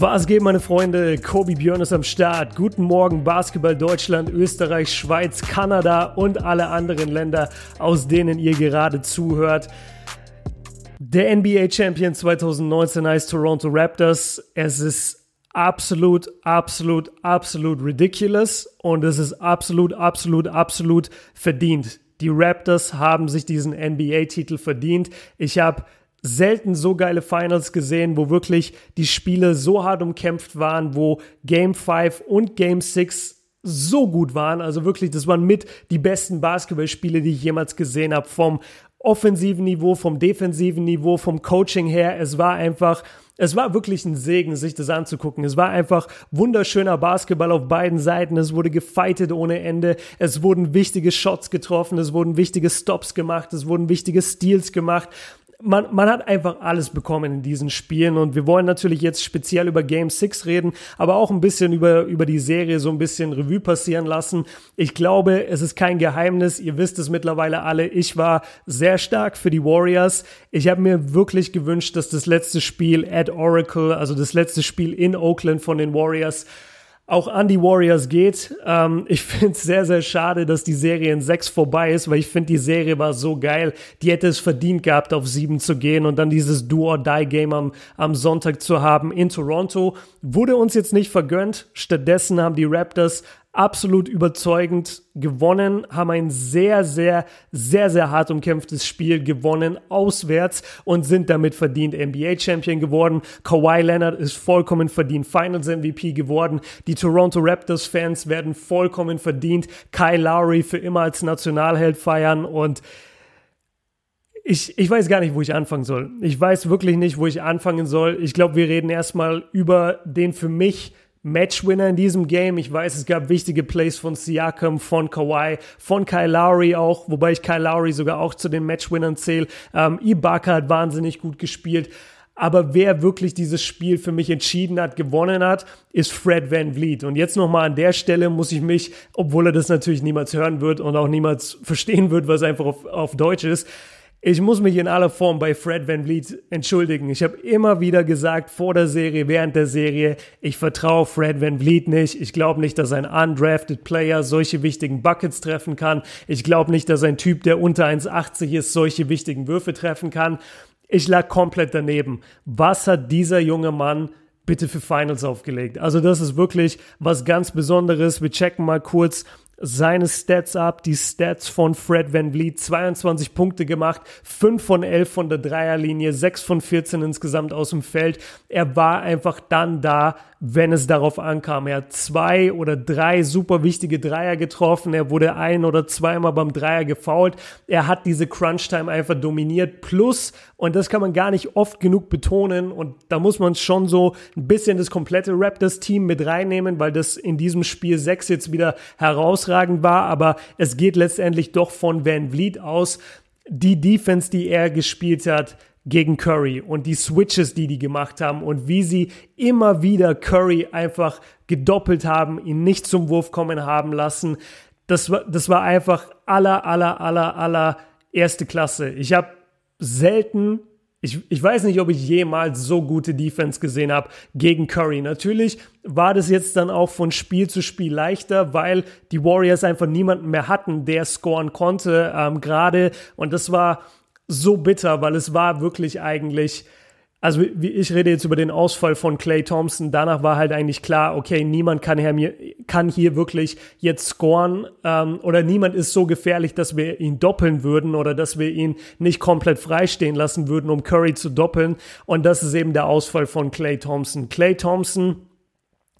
Was geht, meine Freunde? Kobi Björn ist am Start. Guten Morgen, Basketball Deutschland, Österreich, Schweiz, Kanada und alle anderen Länder, aus denen ihr gerade zuhört. Der NBA Champion 2019 heißt Toronto Raptors. Es ist absolut, absolut, absolut ridiculous und es ist absolut, absolut, absolut verdient. Die Raptors haben sich diesen NBA-Titel verdient. Ich habe selten so geile Finals gesehen, wo wirklich die Spiele so hart umkämpft waren, wo Game 5 und Game 6 so gut waren. Also wirklich, das waren mit die besten Basketballspiele, die ich jemals gesehen habe. Vom offensiven Niveau, vom defensiven Niveau, vom Coaching her. Es war einfach, es war wirklich ein Segen, sich das anzugucken. Es war einfach wunderschöner Basketball auf beiden Seiten. Es wurde gefightet ohne Ende. Es wurden wichtige Shots getroffen. Es wurden wichtige Stops gemacht. Es wurden wichtige Steals gemacht man, man hat einfach alles bekommen in diesen Spielen und wir wollen natürlich jetzt speziell über Game 6 reden, aber auch ein bisschen über, über die Serie so ein bisschen Revue passieren lassen. Ich glaube, es ist kein Geheimnis, ihr wisst es mittlerweile alle, ich war sehr stark für die Warriors. Ich habe mir wirklich gewünscht, dass das letzte Spiel at Oracle, also das letzte Spiel in Oakland von den Warriors, auch an die Warriors geht. Ähm, ich finde es sehr, sehr schade, dass die Serie in sechs vorbei ist, weil ich finde, die Serie war so geil. Die hätte es verdient gehabt, auf sieben zu gehen und dann dieses Do-or-Die-Game am, am Sonntag zu haben in Toronto. Wurde uns jetzt nicht vergönnt. Stattdessen haben die Raptors absolut überzeugend gewonnen, haben ein sehr, sehr, sehr, sehr hart umkämpftes Spiel gewonnen, auswärts und sind damit verdient NBA-Champion geworden. Kawhi Leonard ist vollkommen verdient Finals-MVP geworden. Die Toronto Raptors-Fans werden vollkommen verdient Kyle Lowry für immer als Nationalheld feiern und ich, ich weiß gar nicht, wo ich anfangen soll. Ich weiß wirklich nicht, wo ich anfangen soll. Ich glaube, wir reden erstmal über den für mich Matchwinner in diesem Game. Ich weiß, es gab wichtige Plays von Siakam, von Kawhi, von Kyle Lowry auch, wobei ich Kyle Lowry sogar auch zu den Matchwinnern zähle. Ähm, Ibaka hat wahnsinnig gut gespielt. Aber wer wirklich dieses Spiel für mich entschieden hat, gewonnen hat, ist Fred Van Vliet. Und jetzt nochmal an der Stelle muss ich mich, obwohl er das natürlich niemals hören wird und auch niemals verstehen wird, was einfach auf, auf Deutsch ist, ich muss mich in aller Form bei Fred Van Vliet entschuldigen. Ich habe immer wieder gesagt, vor der Serie, während der Serie, ich vertraue Fred Van Vliet nicht. Ich glaube nicht, dass ein undrafted Player solche wichtigen Buckets treffen kann. Ich glaube nicht, dass ein Typ, der unter 1,80 ist, solche wichtigen Würfe treffen kann. Ich lag komplett daneben. Was hat dieser junge Mann bitte für Finals aufgelegt? Also das ist wirklich was ganz Besonderes. Wir checken mal kurz seine Stats ab, die Stats von Fred Van Vliet, 22 Punkte gemacht, 5 von 11 von der Dreierlinie, 6 von 14 insgesamt aus dem Feld. Er war einfach dann da, wenn es darauf ankam. Er hat zwei oder drei super wichtige Dreier getroffen. Er wurde ein oder zweimal beim Dreier gefoult. Er hat diese Crunch-Time einfach dominiert. Plus, und das kann man gar nicht oft genug betonen, und da muss man schon so ein bisschen das komplette Raptors-Team mit reinnehmen, weil das in diesem Spiel 6 jetzt wieder herausragend war. Aber es geht letztendlich doch von Van Vliet aus. Die Defense, die er gespielt hat, gegen Curry und die Switches, die die gemacht haben und wie sie immer wieder Curry einfach gedoppelt haben, ihn nicht zum Wurf kommen haben lassen. Das war, das war einfach aller, aller, aller, aller erste Klasse. Ich habe selten ich, ich weiß nicht, ob ich jemals so gute Defense gesehen habe gegen Curry. Natürlich war das jetzt dann auch von Spiel zu Spiel leichter, weil die Warriors einfach niemanden mehr hatten, der scoren konnte ähm, gerade. Und das war so bitter, weil es war wirklich eigentlich, also ich rede jetzt über den Ausfall von Clay Thompson. Danach war halt eigentlich klar, okay, niemand kann hier, kann hier wirklich jetzt scoren ähm, oder niemand ist so gefährlich, dass wir ihn doppeln würden oder dass wir ihn nicht komplett freistehen lassen würden, um Curry zu doppeln. Und das ist eben der Ausfall von Clay Thompson. Clay Thompson,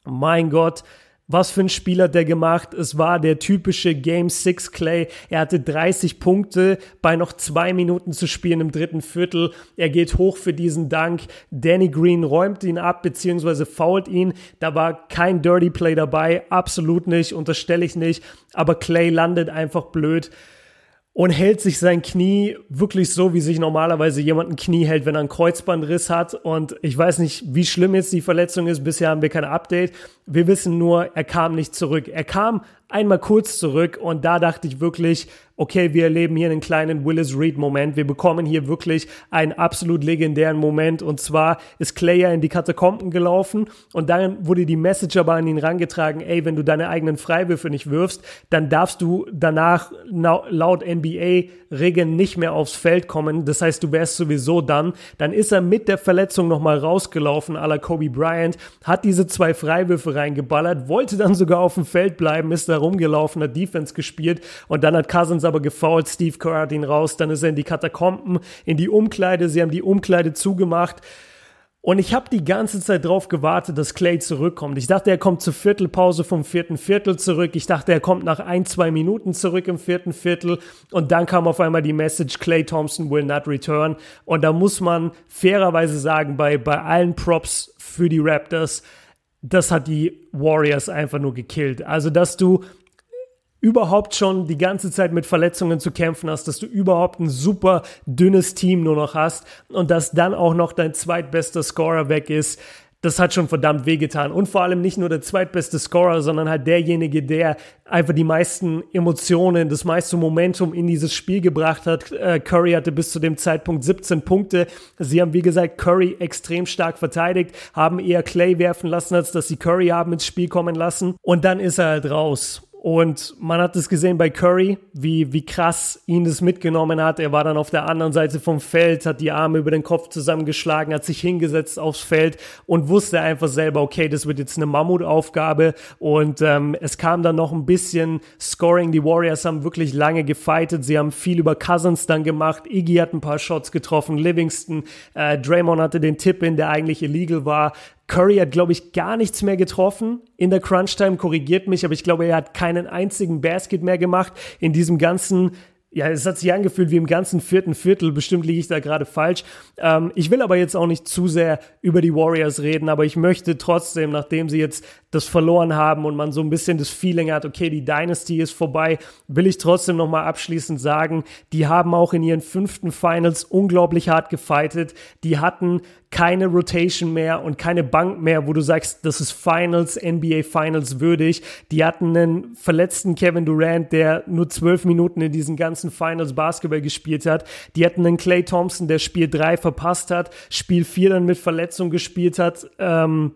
mein Gott, was für ein Spiel hat der gemacht? Es war der typische Game 6 Clay. Er hatte 30 Punkte bei noch zwei Minuten zu spielen im dritten Viertel. Er geht hoch für diesen Dank. Danny Green räumt ihn ab, beziehungsweise fault ihn. Da war kein Dirty Play dabei. Absolut nicht. Unterstelle ich nicht. Aber Clay landet einfach blöd und hält sich sein Knie wirklich so, wie sich normalerweise jemand ein Knie hält, wenn er einen Kreuzbandriss hat. Und ich weiß nicht, wie schlimm jetzt die Verletzung ist. Bisher haben wir kein Update. Wir wissen nur, er kam nicht zurück. Er kam einmal kurz zurück und da dachte ich wirklich, okay, wir erleben hier einen kleinen Willis Reed-Moment. Wir bekommen hier wirklich einen absolut legendären Moment. Und zwar ist Clay ja in die Katakomben gelaufen und dann wurde die Message aber an ihn rangetragen, ey, wenn du deine eigenen Freiwürfe nicht wirfst, dann darfst du danach laut NBA-Regeln nicht mehr aufs Feld kommen. Das heißt, du wärst sowieso dann. Dann ist er mit der Verletzung nochmal rausgelaufen, à Kobe Bryant, hat diese zwei Freiwürfe reingeballert, wollte dann sogar auf dem Feld bleiben, ist da rumgelaufen, hat Defense gespielt und dann hat Cousins aber gefault, Steve Kerr hat ihn raus, dann ist er in die Katakomben, in die Umkleide, sie haben die Umkleide zugemacht. Und ich habe die ganze Zeit drauf gewartet, dass Clay zurückkommt. Ich dachte, er kommt zur Viertelpause vom vierten Viertel zurück. Ich dachte, er kommt nach ein, zwei Minuten zurück im vierten Viertel. Und dann kam auf einmal die Message, Clay Thompson will not return. Und da muss man fairerweise sagen, bei, bei allen Props für die Raptors, das hat die Warriors einfach nur gekillt. Also, dass du überhaupt schon die ganze Zeit mit Verletzungen zu kämpfen hast, dass du überhaupt ein super dünnes Team nur noch hast und dass dann auch noch dein zweitbester Scorer weg ist, das hat schon verdammt wehgetan. Und vor allem nicht nur der zweitbeste Scorer, sondern halt derjenige, der einfach die meisten Emotionen, das meiste Momentum in dieses Spiel gebracht hat. Äh, Curry hatte bis zu dem Zeitpunkt 17 Punkte. Sie haben, wie gesagt, Curry extrem stark verteidigt, haben eher Clay werfen lassen, als dass sie Curry haben ins Spiel kommen lassen. Und dann ist er halt raus. Und man hat es gesehen bei Curry, wie, wie krass ihn das mitgenommen hat. Er war dann auf der anderen Seite vom Feld, hat die Arme über den Kopf zusammengeschlagen, hat sich hingesetzt aufs Feld und wusste einfach selber, okay, das wird jetzt eine Mammutaufgabe. Und ähm, es kam dann noch ein bisschen Scoring. Die Warriors haben wirklich lange gefightet. Sie haben viel über Cousins dann gemacht. Iggy hat ein paar Shots getroffen. Livingston, äh, Draymond hatte den Tipp in, der eigentlich illegal war. Curry hat, glaube ich, gar nichts mehr getroffen in der Crunch-Time, korrigiert mich, aber ich glaube, er hat keinen einzigen Basket mehr gemacht in diesem ganzen ja, es hat sich angefühlt wie im ganzen vierten Viertel. Bestimmt liege ich da gerade falsch. Ähm, ich will aber jetzt auch nicht zu sehr über die Warriors reden, aber ich möchte trotzdem, nachdem sie jetzt das verloren haben und man so ein bisschen das Feeling hat, okay, die Dynasty ist vorbei, will ich trotzdem nochmal abschließend sagen, die haben auch in ihren fünften Finals unglaublich hart gefightet. Die hatten keine Rotation mehr und keine Bank mehr, wo du sagst, das ist Finals, NBA Finals würdig. Die hatten einen verletzten Kevin Durant, der nur zwölf Minuten in diesen ganzen Finals Basketball gespielt hat. Die hatten einen Clay Thompson, der Spiel drei verpasst hat, Spiel vier dann mit Verletzung gespielt hat. Ähm,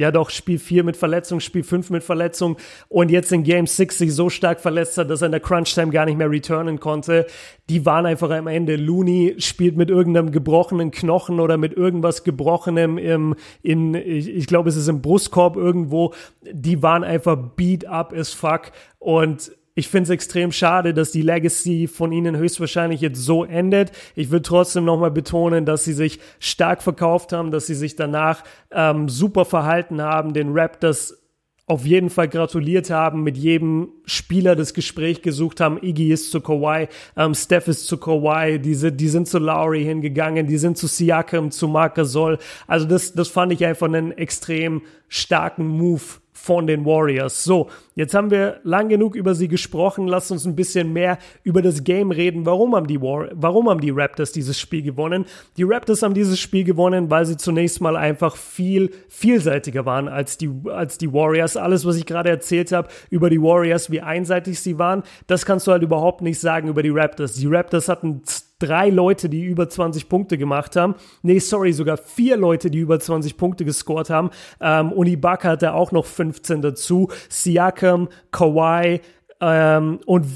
ja doch, Spiel 4 mit Verletzung, Spiel 5 mit Verletzung und jetzt in Game 6 sich so stark verletzt hat, dass er in der Crunch-Time gar nicht mehr returnen konnte. Die waren einfach am Ende. Looney spielt mit irgendeinem gebrochenen Knochen oder mit irgendwas Gebrochenem im, in, ich, ich glaube, es ist im Brustkorb irgendwo. Die waren einfach beat up as fuck und ich finde es extrem schade, dass die Legacy von ihnen höchstwahrscheinlich jetzt so endet. Ich will trotzdem nochmal betonen, dass sie sich stark verkauft haben, dass sie sich danach ähm, super verhalten haben, den Raptors auf jeden Fall gratuliert haben, mit jedem Spieler das Gespräch gesucht haben. Iggy ist zu Kawhi, ähm, Steph ist zu Kawhi, die, die sind zu Lowry hingegangen, die sind zu Siakam, zu Marc Gasol. Also das, das fand ich einfach einen extrem starken Move von den Warriors. So, jetzt haben wir lang genug über sie gesprochen. Lasst uns ein bisschen mehr über das Game reden. Warum haben die War warum haben die Raptors dieses Spiel gewonnen? Die Raptors haben dieses Spiel gewonnen, weil sie zunächst mal einfach viel vielseitiger waren als die als die Warriors. Alles, was ich gerade erzählt habe über die Warriors, wie einseitig sie waren, das kannst du halt überhaupt nicht sagen über die Raptors. Die Raptors hatten drei Leute, die über 20 Punkte gemacht haben. Nee, sorry, sogar vier Leute, die über 20 Punkte gescored haben. Ähm, und Ibaka hatte auch noch 15 dazu. Siakam, Kawhi ähm, und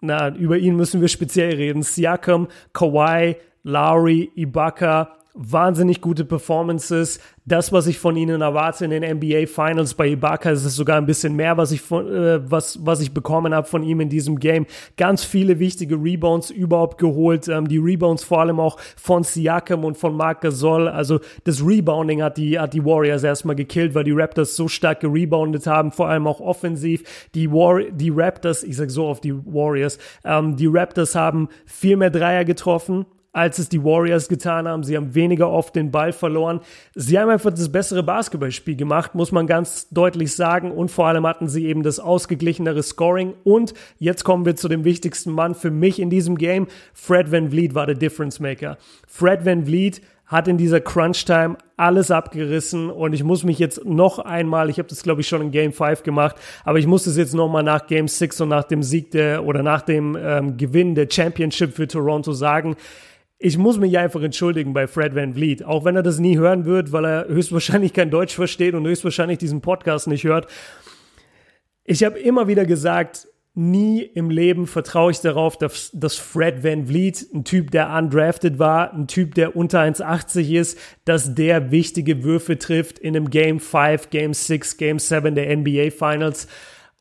na, über ihn müssen wir speziell reden. Siakam, Kawhi, Lowry, Ibaka, wahnsinnig gute Performances das, was ich von ihnen erwarte in den NBA Finals. Bei Ibaka ist es sogar ein bisschen mehr, was ich von, äh, was, was ich bekommen habe von ihm in diesem Game. Ganz viele wichtige Rebounds überhaupt geholt. Ähm, die Rebounds vor allem auch von Siakam und von Marc Gasol. Also das Rebounding hat die, hat die Warriors erstmal gekillt, weil die Raptors so stark gereboundet haben, vor allem auch offensiv. Die, War die Raptors, ich sag so auf die Warriors, ähm, die Raptors haben viel mehr Dreier getroffen als es die Warriors getan haben. Sie haben weniger oft den Ball verloren. Sie haben einfach das bessere Basketballspiel gemacht, muss man ganz deutlich sagen. Und vor allem hatten sie eben das ausgeglichenere Scoring. Und jetzt kommen wir zu dem wichtigsten Mann für mich in diesem Game. Fred Van Vliet war der Difference Maker. Fred Van Vliet hat in dieser Crunch-Time alles abgerissen und ich muss mich jetzt noch einmal, ich habe das glaube ich schon in Game 5 gemacht, aber ich muss es jetzt nochmal nach Game 6 und nach dem Sieg der oder nach dem ähm, Gewinn der Championship für Toronto sagen, ich muss mich einfach entschuldigen bei Fred Van Vliet, auch wenn er das nie hören wird, weil er höchstwahrscheinlich kein Deutsch versteht und höchstwahrscheinlich diesen Podcast nicht hört. Ich habe immer wieder gesagt, nie im Leben vertraue ich darauf, dass, dass Fred Van Vliet, ein Typ, der undrafted war, ein Typ, der unter 1,80 ist, dass der wichtige Würfe trifft in einem Game 5, Game 6, Game 7 der NBA Finals.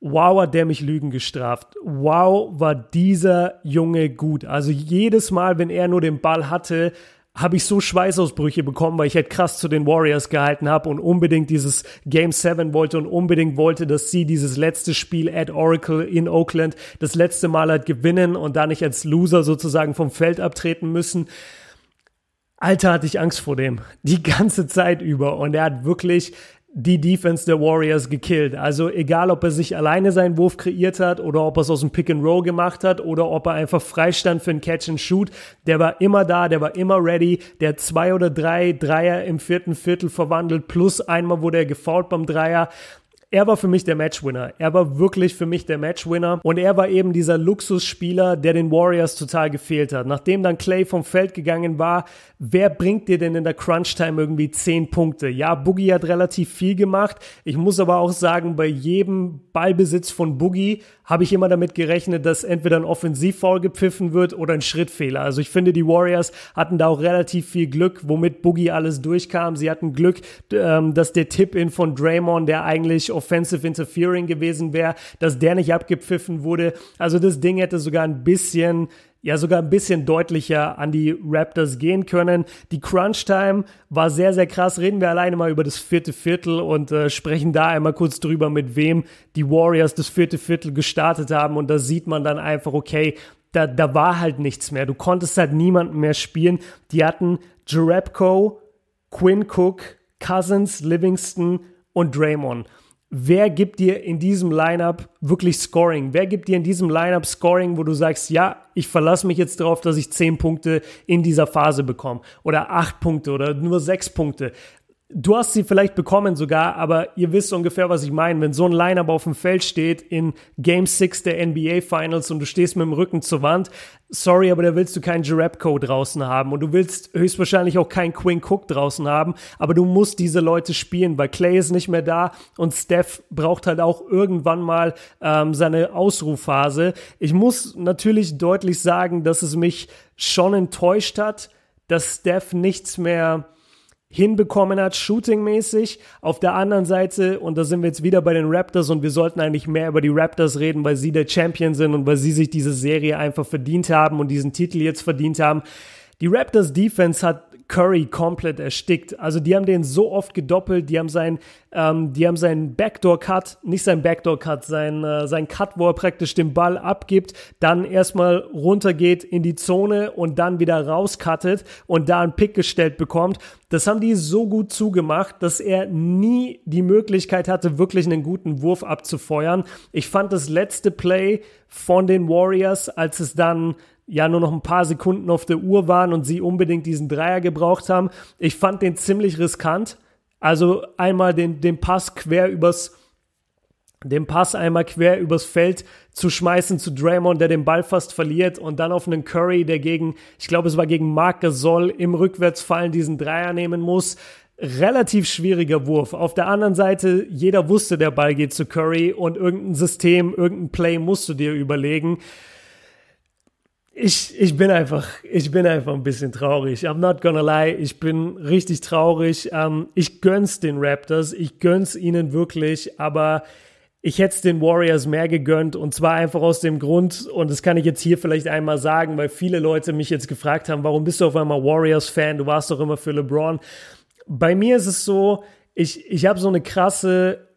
Wow, hat der mich Lügen gestraft. Wow, war dieser Junge gut. Also jedes Mal, wenn er nur den Ball hatte, habe ich so Schweißausbrüche bekommen, weil ich halt krass zu den Warriors gehalten habe und unbedingt dieses Game 7 wollte und unbedingt wollte, dass sie dieses letzte Spiel at Oracle in Oakland das letzte Mal halt gewinnen und da nicht als Loser sozusagen vom Feld abtreten müssen. Alter, hatte ich Angst vor dem. Die ganze Zeit über. Und er hat wirklich die Defense der Warriors gekillt. Also egal, ob er sich alleine seinen Wurf kreiert hat oder ob er es aus dem Pick and Roll gemacht hat oder ob er einfach freistand für ein Catch and Shoot, der war immer da, der war immer ready, der zwei oder drei Dreier im vierten Viertel verwandelt, plus einmal wurde er gefault beim Dreier er war für mich der Matchwinner. Er war wirklich für mich der Matchwinner. Und er war eben dieser Luxusspieler, der den Warriors total gefehlt hat. Nachdem dann Clay vom Feld gegangen war, wer bringt dir denn in der Crunch-Time irgendwie 10 Punkte? Ja, Boogie hat relativ viel gemacht. Ich muss aber auch sagen, bei jedem Ballbesitz von Boogie habe ich immer damit gerechnet, dass entweder ein Offensivfoul gepfiffen wird oder ein Schrittfehler. Also ich finde, die Warriors hatten da auch relativ viel Glück, womit Boogie alles durchkam. Sie hatten Glück, ähm, dass der Tip-In von Draymond, der eigentlich Offensive Interfering gewesen wäre, dass der nicht abgepfiffen wurde. Also das Ding hätte sogar ein bisschen ja sogar ein bisschen deutlicher an die Raptors gehen können. Die Crunch Time war sehr, sehr krass. Reden wir alleine mal über das vierte Viertel und äh, sprechen da einmal kurz drüber, mit wem die Warriors das vierte Viertel gestartet haben. Und da sieht man dann einfach, okay, da, da war halt nichts mehr. Du konntest halt niemanden mehr spielen. Die hatten Jarepko, Quinn Cook, Cousins, Livingston und Draymond wer gibt dir in diesem Lineup wirklich Scoring? Wer gibt dir in diesem Lineup Scoring, wo du sagst, ja, ich verlasse mich jetzt darauf, dass ich zehn Punkte in dieser Phase bekomme oder acht Punkte oder nur sechs Punkte? Du hast sie vielleicht bekommen sogar, aber ihr wisst ungefähr, was ich meine. Wenn so ein Lineup auf dem Feld steht in Game 6 der NBA Finals und du stehst mit dem Rücken zur Wand, sorry, aber da willst du keinen Jarepko draußen haben und du willst höchstwahrscheinlich auch keinen Quinn Cook draußen haben, aber du musst diese Leute spielen, weil Clay ist nicht mehr da und Steph braucht halt auch irgendwann mal ähm, seine Ausrufphase. Ich muss natürlich deutlich sagen, dass es mich schon enttäuscht hat, dass Steph nichts mehr hinbekommen hat, shootingmäßig. Auf der anderen Seite, und da sind wir jetzt wieder bei den Raptors und wir sollten eigentlich mehr über die Raptors reden, weil sie der Champion sind und weil sie sich diese Serie einfach verdient haben und diesen Titel jetzt verdient haben. Die Raptors Defense hat Curry komplett erstickt. Also die haben den so oft gedoppelt, die haben sein, ähm, die haben seinen Backdoor Cut, nicht sein Backdoor Cut, sein, äh, sein Cut, wo er praktisch den Ball abgibt, dann erstmal runtergeht in die Zone und dann wieder rauscuttet und da einen Pick gestellt bekommt. Das haben die so gut zugemacht, dass er nie die Möglichkeit hatte, wirklich einen guten Wurf abzufeuern. Ich fand das letzte Play von den Warriors, als es dann ja nur noch ein paar Sekunden auf der Uhr waren und sie unbedingt diesen Dreier gebraucht haben. Ich fand den ziemlich riskant. Also einmal den, den Pass quer übers, den Pass einmal quer übers Feld zu schmeißen zu Draymond, der den Ball fast verliert und dann auf einen Curry, der gegen, ich glaube, es war gegen Marc Gasol im Rückwärtsfallen diesen Dreier nehmen muss. Relativ schwieriger Wurf. Auf der anderen Seite, jeder wusste, der Ball geht zu Curry und irgendein System, irgendein Play musst du dir überlegen ich, ich bin einfach, ich bin einfach ein bisschen traurig. I'm not gonna lie. Ich bin richtig traurig. Ähm, ich gönn's den Raptors. Ich gönn's ihnen wirklich. Aber ich hätte es den Warriors mehr gegönnt. Und zwar einfach aus dem Grund, und das kann ich jetzt hier vielleicht einmal sagen, weil viele Leute mich jetzt gefragt haben, warum bist du auf einmal Warriors-Fan? Du warst doch immer für LeBron. Bei mir ist es so, ich, ich habe so eine krasse,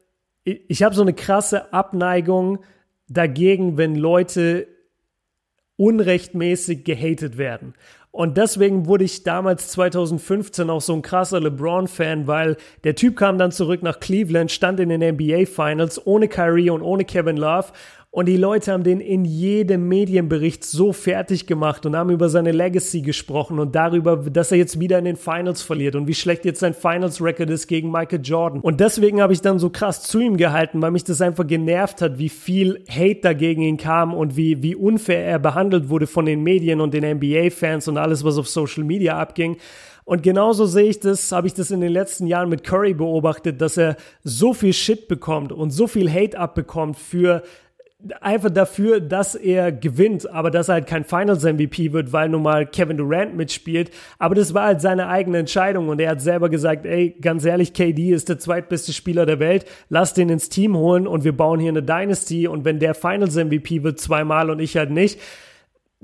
ich, ich habe so eine krasse Abneigung dagegen, wenn Leute unrechtmäßig gehatet werden. Und deswegen wurde ich damals 2015 auch so ein krasser LeBron-Fan, weil der Typ kam dann zurück nach Cleveland, stand in den NBA Finals ohne Kyrie und ohne Kevin Love Und die Leute haben den in jedem Medienbericht so fertig gemacht und haben über seine Legacy gesprochen und darüber, dass er jetzt wieder in den Finals verliert und wie schlecht jetzt sein Finals-Record ist gegen Michael Jordan. Und deswegen habe ich dann so krass zu ihm gehalten, weil mich das einfach genervt hat, wie viel Hate dagegen ihn kam und wie, wie unfair er behandelt wurde von den Medien und den NBA-Fans und alles, was auf Social Media abging. Und genauso sehe ich das, habe ich das in den letzten Jahren mit Curry beobachtet, dass er so viel Shit bekommt und so viel Hate abbekommt für einfach dafür, dass er gewinnt, aber dass er halt kein Finals MVP wird, weil nun mal Kevin Durant mitspielt. Aber das war halt seine eigene Entscheidung und er hat selber gesagt, ey, ganz ehrlich, KD ist der zweitbeste Spieler der Welt, lass den ins Team holen und wir bauen hier eine Dynasty und wenn der Finals MVP wird zweimal und ich halt nicht,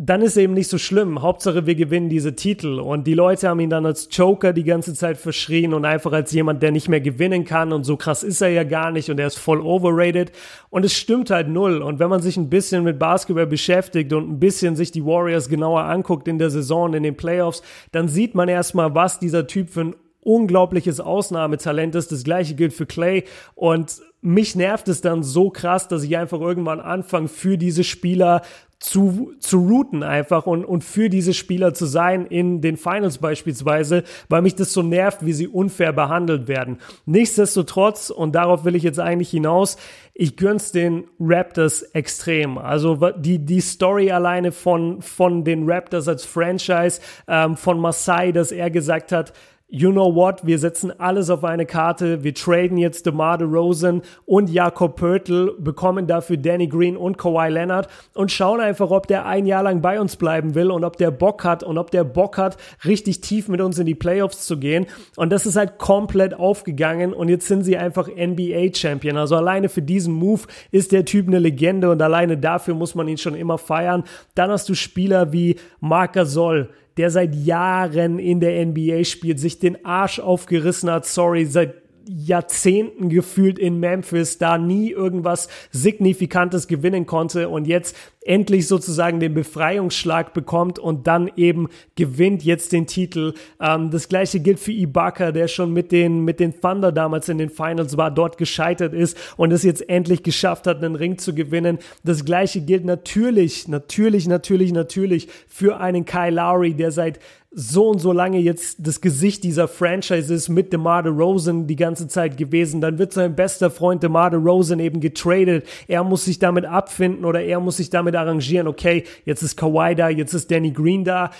dann ist eben nicht so schlimm. Hauptsache, wir gewinnen diese Titel. Und die Leute haben ihn dann als Joker die ganze Zeit verschrien und einfach als jemand, der nicht mehr gewinnen kann. Und so krass ist er ja gar nicht und er ist voll overrated. Und es stimmt halt null. Und wenn man sich ein bisschen mit Basketball beschäftigt und ein bisschen sich die Warriors genauer anguckt in der Saison, in den Playoffs, dann sieht man erstmal, was dieser Typ für ein unglaubliches Ausnahmetalent ist. Das gleiche gilt für Clay. Und mich nervt es dann so krass, dass ich einfach irgendwann anfange, für diese Spieler zu, zu routen einfach und, und für diese Spieler zu sein in den Finals beispielsweise, weil mich das so nervt, wie sie unfair behandelt werden. Nichtsdestotrotz, und darauf will ich jetzt eigentlich hinaus, ich gönn's den Raptors extrem. Also die, die Story alleine von, von den Raptors als Franchise, ähm, von Masai, dass er gesagt hat, you know what, wir setzen alles auf eine Karte, wir traden jetzt DeMar DeRozan und Jakob Pörtl, bekommen dafür Danny Green und Kawhi Leonard und schauen einfach, ob der ein Jahr lang bei uns bleiben will und ob der Bock hat und ob der Bock hat, richtig tief mit uns in die Playoffs zu gehen. Und das ist halt komplett aufgegangen und jetzt sind sie einfach NBA-Champion. Also alleine für diesen Move ist der Typ eine Legende und alleine dafür muss man ihn schon immer feiern. Dann hast du Spieler wie Marc Gasol, der seit Jahren in der NBA spielt, sich den Arsch aufgerissen hat, sorry, seit Jahrzehnten gefühlt in Memphis, da nie irgendwas Signifikantes gewinnen konnte und jetzt endlich sozusagen den Befreiungsschlag bekommt und dann eben gewinnt jetzt den Titel. Ähm, das gleiche gilt für Ibaka, der schon mit den, mit den Thunder damals in den Finals war, dort gescheitert ist und es jetzt endlich geschafft hat, einen Ring zu gewinnen. Das gleiche gilt natürlich, natürlich, natürlich, natürlich für einen Kyle Lowry, der seit so und so lange jetzt das Gesicht dieser Franchise ist mit DeMar DeRozan die ganze Zeit gewesen. Dann wird sein bester Freund DeMar DeRozan eben getradet. Er muss sich damit abfinden oder er muss sich damit damit arrangieren, okay, jetzt ist Kawhi da, jetzt ist Danny Green da.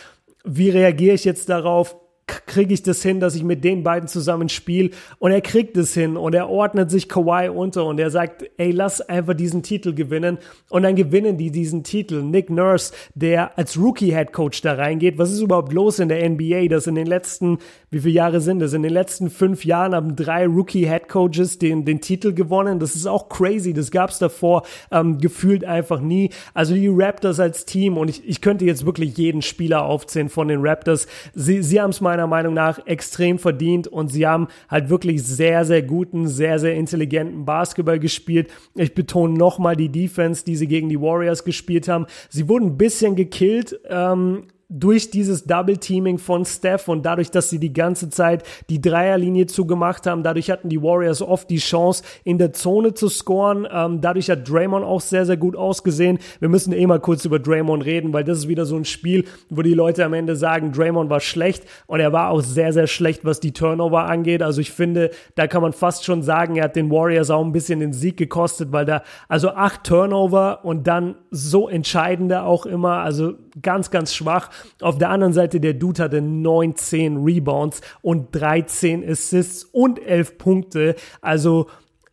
Wie reagiere ich jetzt darauf? Kriege ich das hin, dass ich mit den beiden zusammen spiele und er kriegt es hin und er ordnet sich Kawhi unter und er sagt, ey, lass einfach diesen Titel gewinnen. Und dann gewinnen die diesen Titel. Nick Nurse, der als Rookie Head Coach da reingeht, was ist überhaupt los in der NBA, dass in den letzten, wie viele Jahre sind es, in den letzten fünf Jahren haben drei Rookie Head Coaches den, den Titel gewonnen, das ist auch crazy, das gab es davor ähm, gefühlt einfach nie. Also die Raptors als Team und ich, ich könnte jetzt wirklich jeden Spieler aufzählen von den Raptors, sie, sie haben es meiner Meinung nach extrem verdient und sie haben halt wirklich sehr, sehr guten, sehr, sehr intelligenten Basketball gespielt. Ich betone nochmal die Defense, die sie gegen die Warriors gespielt haben. Sie wurden ein bisschen gekillt, ähm, durch dieses Double Teaming von Steph und dadurch, dass sie die ganze Zeit die Dreierlinie zugemacht haben, dadurch hatten die Warriors oft die Chance, in der Zone zu scoren. Ähm, dadurch hat Draymond auch sehr, sehr gut ausgesehen. Wir müssen eh mal kurz über Draymond reden, weil das ist wieder so ein Spiel, wo die Leute am Ende sagen, Draymond war schlecht und er war auch sehr, sehr schlecht, was die Turnover angeht. Also ich finde, da kann man fast schon sagen, er hat den Warriors auch ein bisschen den Sieg gekostet, weil da also acht Turnover und dann so entscheidende auch immer, also ganz, ganz schwach. Auf der anderen Seite, der Dude hatte 19 Rebounds und 13 Assists und 11 Punkte. Also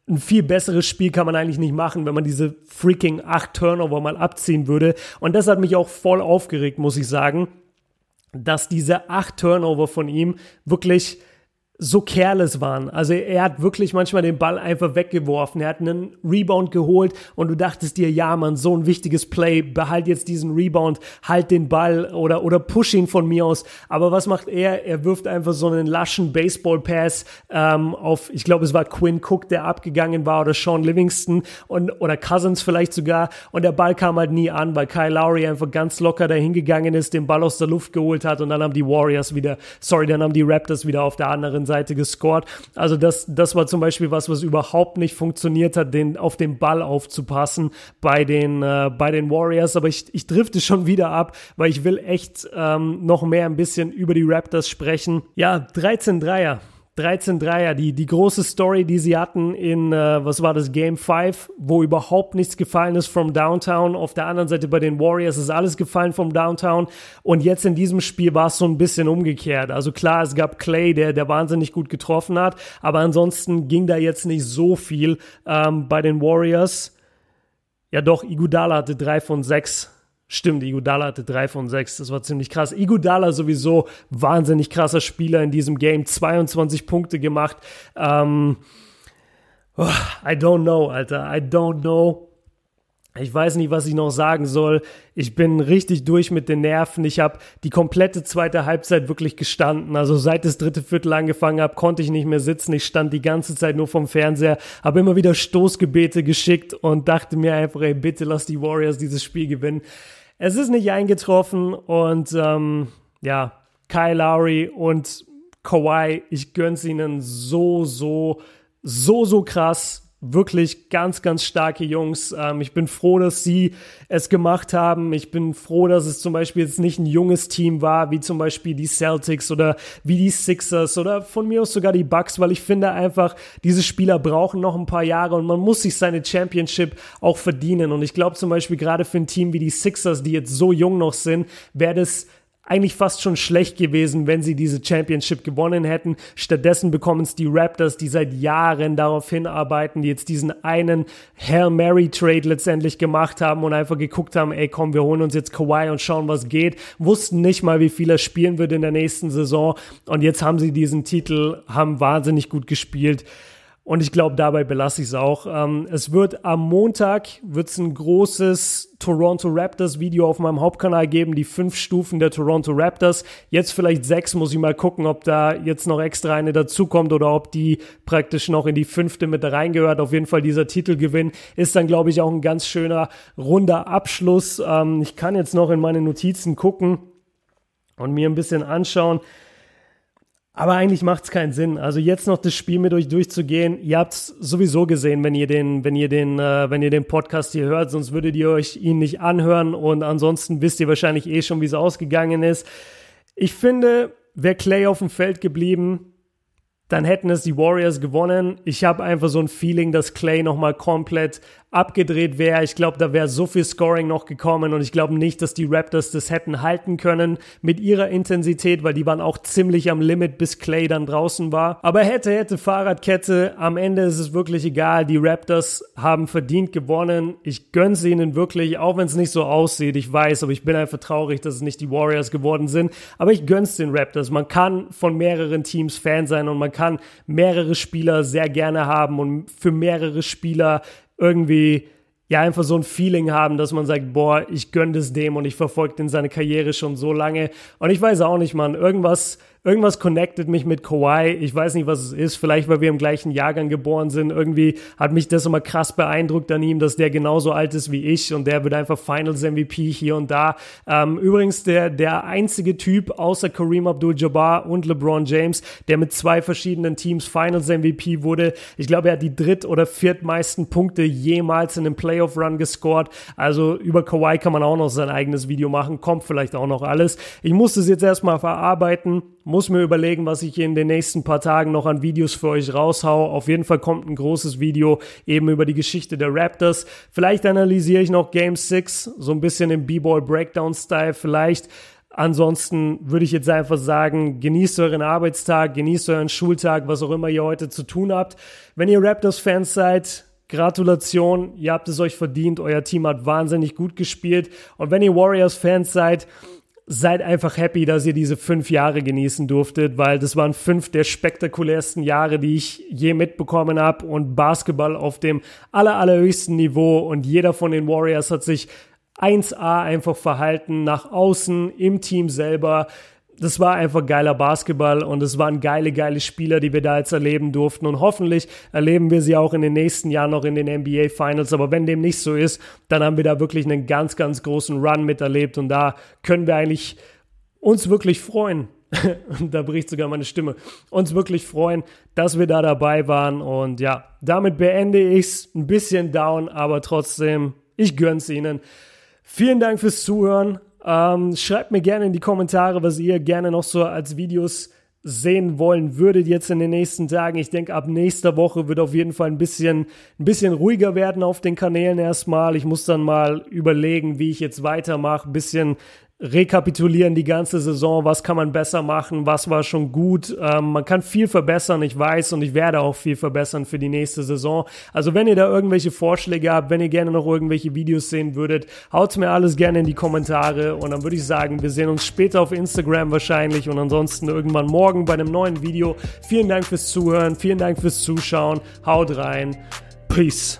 ein viel besseres Spiel kann man eigentlich nicht machen, wenn man diese freaking 8 Turnover mal abziehen würde. Und das hat mich auch voll aufgeregt, muss ich sagen, dass diese 8 Turnover von ihm wirklich so careless waren. Also er hat wirklich manchmal den Ball einfach weggeworfen. Er hat einen Rebound geholt und du dachtest dir, ja, man, so ein wichtiges Play, behalt jetzt diesen Rebound, halt den Ball oder, oder push ihn von mir aus. Aber was macht er? Er wirft einfach so einen laschen Baseball-Pass ähm, auf, ich glaube, es war Quinn Cook, der abgegangen war oder Sean Livingston und, oder Cousins vielleicht sogar. Und der Ball kam halt nie an, weil Kyle Lowry einfach ganz locker dahin gegangen ist, den Ball aus der Luft geholt hat und dann haben die Warriors wieder, sorry, dann haben die Raptors wieder auf der anderen Seite gescored. Also das, das war zum Beispiel was, was überhaupt nicht funktioniert hat, den, auf den Ball aufzupassen bei den, äh, bei den Warriors. Aber ich, ich drifte schon wieder ab, weil ich will echt ähm, noch mehr ein bisschen über die Raptors sprechen. Ja, 13 Dreier. 13 Dreier, die, die große Story, die sie hatten in, äh, was war das, Game 5, wo überhaupt nichts gefallen ist vom Downtown. Auf der anderen Seite bei den Warriors ist alles gefallen vom Downtown. Und jetzt in diesem Spiel war es so ein bisschen umgekehrt. Also klar, es gab Clay, der, der wahnsinnig gut getroffen hat, aber ansonsten ging da jetzt nicht so viel ähm, bei den Warriors. Ja doch, Igudala hatte drei von sechs Stimmt, Igudala hatte drei von sechs. Das war ziemlich krass. Igudala sowieso wahnsinnig krasser Spieler in diesem Game. 22 Punkte gemacht. Ähm, oh, I don't know, Alter. I don't know. Ich weiß nicht, was ich noch sagen soll. Ich bin richtig durch mit den Nerven. Ich habe die komplette zweite Halbzeit wirklich gestanden. Also seit das dritte Viertel angefangen habe, konnte ich nicht mehr sitzen. Ich stand die ganze Zeit nur vom Fernseher, habe immer wieder Stoßgebete geschickt und dachte mir einfach, ey, bitte lass die Warriors dieses Spiel gewinnen. Es ist nicht eingetroffen und ähm, ja, Kyle Lowry und Kawhi, ich gönn's ihnen so, so, so, so krass wirklich ganz, ganz starke Jungs. Ähm, ich bin froh, dass sie es gemacht haben. Ich bin froh, dass es zum Beispiel jetzt nicht ein junges Team war, wie zum Beispiel die Celtics oder wie die Sixers oder von mir aus sogar die Bucks, weil ich finde einfach, diese Spieler brauchen noch ein paar Jahre und man muss sich seine Championship auch verdienen. Und ich glaube zum Beispiel gerade für ein Team wie die Sixers, die jetzt so jung noch sind, wäre das eigentlich fast schon schlecht gewesen, wenn sie diese Championship gewonnen hätten. Stattdessen bekommen es die Raptors, die seit Jahren darauf hinarbeiten, die jetzt diesen einen Hail Mary Trade letztendlich gemacht haben und einfach geguckt haben, ey komm, wir holen uns jetzt Kawhi und schauen, was geht. Wussten nicht mal, wie viel er spielen wird in der nächsten Saison und jetzt haben sie diesen Titel, haben wahnsinnig gut gespielt. Und ich glaube, dabei belasse ich es auch. Ähm, es wird am Montag wird's ein großes Toronto Raptors Video auf meinem Hauptkanal geben, die fünf Stufen der Toronto Raptors. Jetzt vielleicht sechs, muss ich mal gucken, ob da jetzt noch extra eine dazukommt oder ob die praktisch noch in die fünfte mit reingehört. Auf jeden Fall dieser Titelgewinn ist dann, glaube ich, auch ein ganz schöner runder Abschluss. Ähm, ich kann jetzt noch in meine Notizen gucken und mir ein bisschen anschauen. Aber eigentlich macht es keinen Sinn. Also jetzt noch das Spiel mit euch durchzugehen. Ihr habt es sowieso gesehen, wenn ihr den, wenn ihr den, äh, wenn ihr den Podcast hier hört, sonst würdet ihr euch ihn nicht anhören und ansonsten wisst ihr wahrscheinlich eh schon, wie es ausgegangen ist. Ich finde, wäre Clay auf dem Feld geblieben, dann hätten es die Warriors gewonnen. Ich habe einfach so ein Feeling, dass Clay nochmal komplett abgedreht wäre. Ich glaube, da wäre so viel Scoring noch gekommen und ich glaube nicht, dass die Raptors das hätten halten können mit ihrer Intensität, weil die waren auch ziemlich am Limit, bis Clay dann draußen war. Aber hätte, hätte Fahrradkette. Am Ende ist es wirklich egal. Die Raptors haben verdient gewonnen. Ich gönn's ihnen wirklich, auch wenn es nicht so aussieht. Ich weiß, aber ich bin einfach traurig, dass es nicht die Warriors geworden sind. Aber ich gönn's den Raptors. Man kann von mehreren Teams Fan sein und man kann mehrere Spieler sehr gerne haben und für mehrere Spieler irgendwie ja einfach so ein Feeling haben, dass man sagt, boah, ich gönne das dem und ich verfolge den seine Karriere schon so lange. Und ich weiß auch nicht, man, irgendwas irgendwas connectet mich mit Kawhi. Ich weiß nicht, was es ist. Vielleicht, weil wir im gleichen Jahrgang geboren sind. Irgendwie hat mich das immer krass beeindruckt an ihm, dass der genauso alt ist wie ich und der wird einfach Finals MVP hier und da. Ähm, übrigens der, der einzige Typ außer Kareem Abdul-Jabbar und LeBron James, der mit zwei verschiedenen Teams Finals MVP wurde. Ich glaube, er hat die dritt- oder viertmeisten Punkte jemals in einem Playoff-Run gescored. Also über Kawhi kann man auch noch sein eigenes Video machen. Kommt vielleicht auch noch alles. Ich muss es jetzt erstmal verarbeiten muss mir überlegen, was ich in den nächsten paar Tagen noch an Videos für euch raushau. Auf jeden Fall kommt ein großes Video eben über die Geschichte der Raptors. Vielleicht analysiere ich noch Game 6, so ein bisschen im B-Ball Breakdown Style vielleicht. Ansonsten würde ich jetzt einfach sagen, genießt euren Arbeitstag, genießt euren Schultag, was auch immer ihr heute zu tun habt. Wenn ihr Raptors-Fans seid, Gratulation, ihr habt es euch verdient, euer Team hat wahnsinnig gut gespielt. Und wenn ihr Warriors-Fans seid, seid einfach happy, dass ihr diese fünf Jahre genießen durftet, weil das waren fünf der spektakulärsten Jahre, die ich je mitbekommen habe und Basketball auf dem aller, allerhöchsten Niveau. Und jeder von den Warriors hat sich 1A einfach verhalten, nach außen, im Team selber, das war einfach geiler Basketball und es waren geile, geile Spieler, die wir da jetzt erleben durften. Und hoffentlich erleben wir sie auch in den nächsten Jahren noch in den NBA Finals. Aber wenn dem nicht so ist, dann haben wir da wirklich einen ganz, ganz großen Run miterlebt und da können wir eigentlich uns wirklich freuen und da bricht sogar meine Stimme, uns wirklich freuen, dass wir da dabei waren. Und ja, damit beende ich es ein bisschen down, aber trotzdem, ich gönn's Ihnen. Vielen Dank fürs Zuhören. Ähm, schreibt mir gerne in die Kommentare, was ihr gerne noch so als Videos sehen wollen würdet jetzt in den nächsten Tagen. Ich denke, ab nächster Woche wird auf jeden Fall ein bisschen, ein bisschen ruhiger werden auf den Kanälen erstmal. Ich muss dann mal überlegen, wie ich jetzt weitermache, ein bisschen rekapitulieren die ganze Saison, was kann man besser machen, was war schon gut. Ähm, man kann viel verbessern, ich weiß, und ich werde auch viel verbessern für die nächste Saison. Also wenn ihr da irgendwelche Vorschläge habt, wenn ihr gerne noch irgendwelche Videos sehen würdet, haut mir alles gerne in die Kommentare und dann würde ich sagen, wir sehen uns später auf Instagram wahrscheinlich und ansonsten irgendwann morgen bei einem neuen Video. Vielen Dank fürs Zuhören, vielen Dank fürs Zuschauen, haut rein, peace.